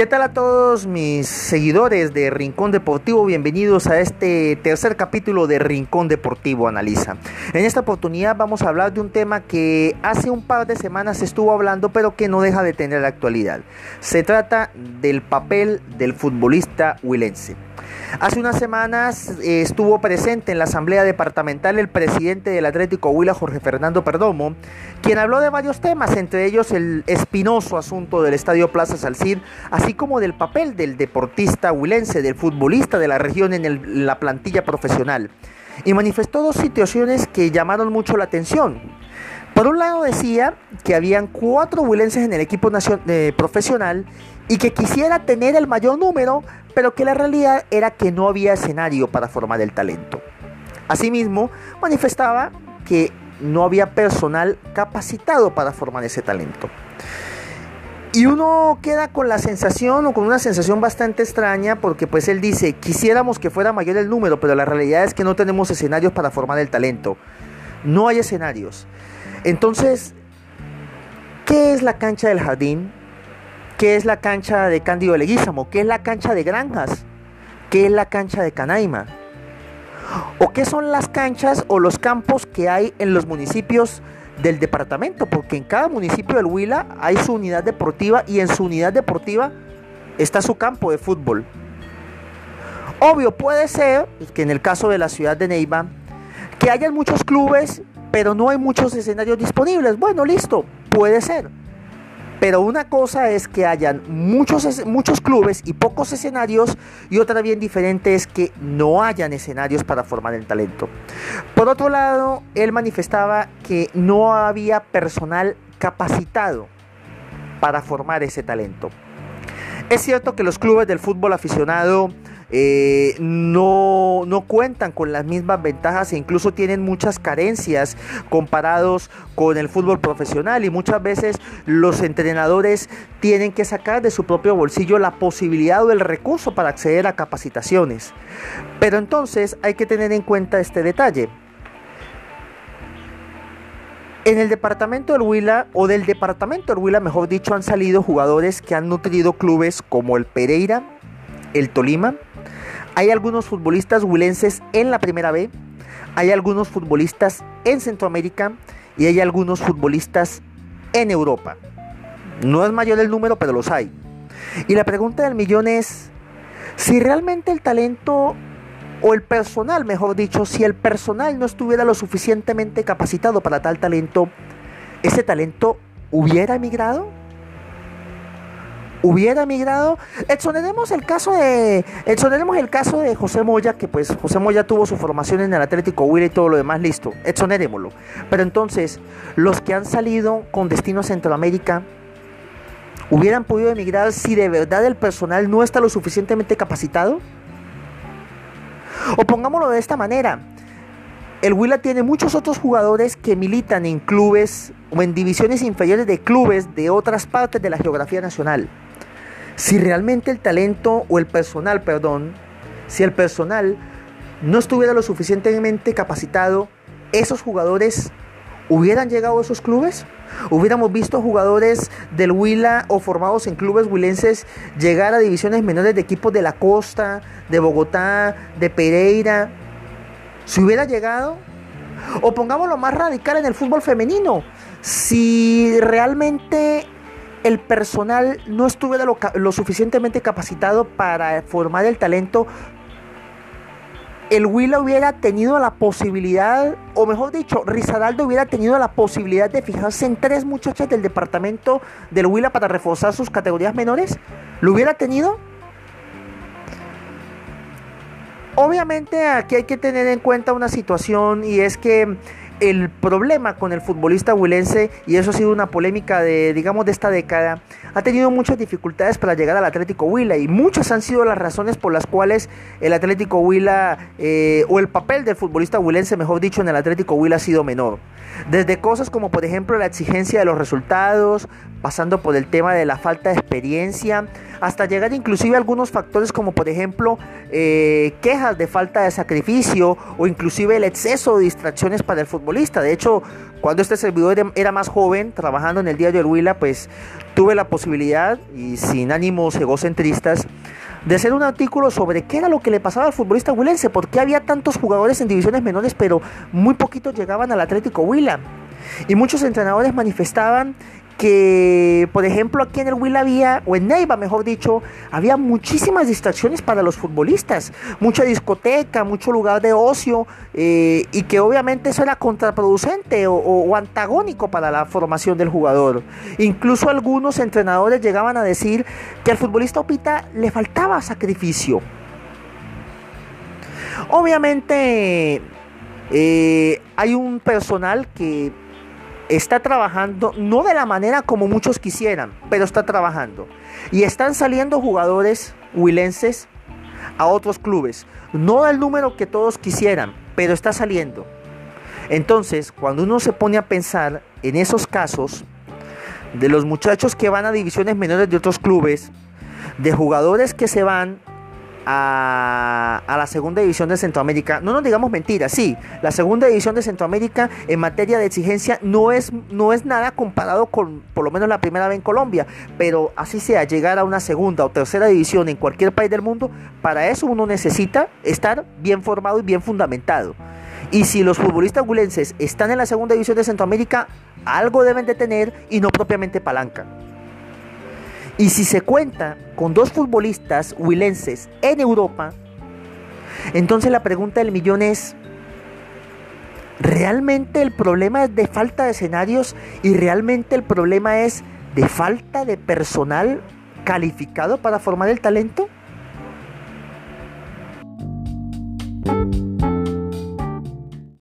¿Qué tal a todos mis seguidores de Rincón Deportivo? Bienvenidos a este tercer capítulo de Rincón Deportivo Analiza. En esta oportunidad vamos a hablar de un tema que hace un par de semanas se estuvo hablando pero que no deja de tener la actualidad. Se trata del papel del futbolista huilense. Hace unas semanas eh, estuvo presente en la Asamblea Departamental el presidente del Atlético Huila, Jorge Fernando Perdomo, quien habló de varios temas, entre ellos el espinoso asunto del Estadio Plaza Salcir, así como del papel del deportista huilense, del futbolista de la región en la plantilla profesional. Y manifestó dos situaciones que llamaron mucho la atención. Por un lado decía que habían cuatro huilenses en el equipo eh, profesional y que quisiera tener el mayor número, pero que la realidad era que no había escenario para formar el talento. Asimismo, manifestaba que no había personal capacitado para formar ese talento. Y uno queda con la sensación o con una sensación bastante extraña porque pues él dice, quisiéramos que fuera mayor el número, pero la realidad es que no tenemos escenarios para formar el talento. No hay escenarios. Entonces, ¿qué es la cancha del jardín? ¿Qué es la cancha de Cándido Leguízamo? ¿Qué es la cancha de Granjas? ¿Qué es la cancha de Canaima? ¿O qué son las canchas o los campos que hay en los municipios del departamento? Porque en cada municipio del Huila hay su unidad deportiva y en su unidad deportiva está su campo de fútbol. Obvio, puede ser que en el caso de la ciudad de Neiva, que haya muchos clubes, pero no hay muchos escenarios disponibles. Bueno, listo, puede ser. Pero una cosa es que hayan muchos, muchos clubes y pocos escenarios y otra bien diferente es que no hayan escenarios para formar el talento. Por otro lado, él manifestaba que no había personal capacitado para formar ese talento. Es cierto que los clubes del fútbol aficionado eh, no, no cuentan con las mismas ventajas e incluso tienen muchas carencias comparados con el fútbol profesional y muchas veces los entrenadores tienen que sacar de su propio bolsillo la posibilidad o el recurso para acceder a capacitaciones. Pero entonces hay que tener en cuenta este detalle. En el departamento del Huila, o del departamento del Huila, mejor dicho, han salido jugadores que han nutrido clubes como el Pereira, el Tolima, hay algunos futbolistas huilenses en la primera B, hay algunos futbolistas en Centroamérica y hay algunos futbolistas en Europa. No es mayor el número, pero los hay. Y la pregunta del millón es, si realmente el talento o el personal, mejor dicho, si el personal no estuviera lo suficientemente capacitado para tal talento, ¿ese talento hubiera emigrado? Hubiera migrado. Exoneremos el caso de exoneremos el caso de José Moya, que pues José Moya tuvo su formación en el Atlético Huila y todo lo demás, listo. Exonerémoslo. Pero entonces, los que han salido con destino a Centroamérica hubieran podido emigrar si de verdad el personal no está lo suficientemente capacitado? O pongámoslo de esta manera, el Huila tiene muchos otros jugadores que militan en clubes o en divisiones inferiores de clubes de otras partes de la geografía nacional. Si realmente el talento o el personal, perdón, si el personal no estuviera lo suficientemente capacitado, esos jugadores hubieran llegado a esos clubes? ¿Hubiéramos visto jugadores del Huila o formados en clubes huilenses llegar a divisiones menores de equipos de la costa, de Bogotá, de Pereira? Si hubiera llegado, o pongámoslo más radical en el fútbol femenino, si realmente el personal no estuviera lo, suficientemente capacitado para formar el talento, el Huila hubiera tenido la posibilidad, o mejor dicho, Rizaraldo hubiera tenido la posibilidad de fijarse en tres muchachas del departamento del Huila para reforzar sus categorías menores. ¿Lo hubiera tenido? Obviamente aquí hay que tener en cuenta una situación y es que el problema con el futbolista huilense, y eso ha sido una polémica de, digamos, de esta década, ha tenido muchas dificultades para llegar al Atlético Huila y muchas han sido las razones por las cuales el Atlético Huila eh, o el papel del futbolista huilense, mejor dicho, en el Atlético Huila ha sido menor. Desde cosas como por ejemplo la exigencia de los resultados, pasando por el tema de la falta de experiencia, hasta llegar inclusive a algunos factores como por ejemplo eh, quejas de falta de sacrificio o inclusive el exceso de distracciones para el futbolista. De hecho, cuando este servidor era más joven, trabajando en el diario El Huila, pues tuve la posibilidad, y sin ánimos egocentristas, de hacer un artículo sobre qué era lo que le pasaba al futbolista huilense, por qué había tantos jugadores en divisiones menores, pero muy poquitos llegaban al Atlético Huila. Y muchos entrenadores manifestaban que, por ejemplo, aquí en el Huila había, o en Neiva mejor dicho, había muchísimas distracciones para los futbolistas, mucha discoteca, mucho lugar de ocio, eh, y que obviamente eso era contraproducente o, antagónico para la formación del jugador. Incluso algunos entrenadores llegaban a decir que al futbolista Opita le faltaba sacrificio. Obviamente eh, hay un personal que está trabajando, no de la manera como muchos quisieran, pero está trabajando. Y están saliendo jugadores huilenses a otros clubes. No del número que todos quisieran, pero está saliendo. Entonces, cuando uno se pone a pensar en esos casos, de los muchachos que van a divisiones menores de otros clubes, de jugadores que se van a, la segunda división de Centroamérica, no nos digamos mentiras, sí, la segunda división de Centroamérica en materia de exigencia no es, no es nada comparado con por lo menos la primera vez en Colombia, pero así sea, llegar a una segunda o tercera división en cualquier país del mundo, para eso uno necesita estar bien formado y bien fundamentado. Y si los futbolistas gulenses están en la segunda división de Centroamérica, algo deben de tener y no propiamente palanca. Y si se cuenta con dos futbolistas huilenses en Europa, entonces la pregunta del millón es, ¿realmente el problema es de falta de escenarios y realmente el problema es de falta de personal calificado para formar el talento?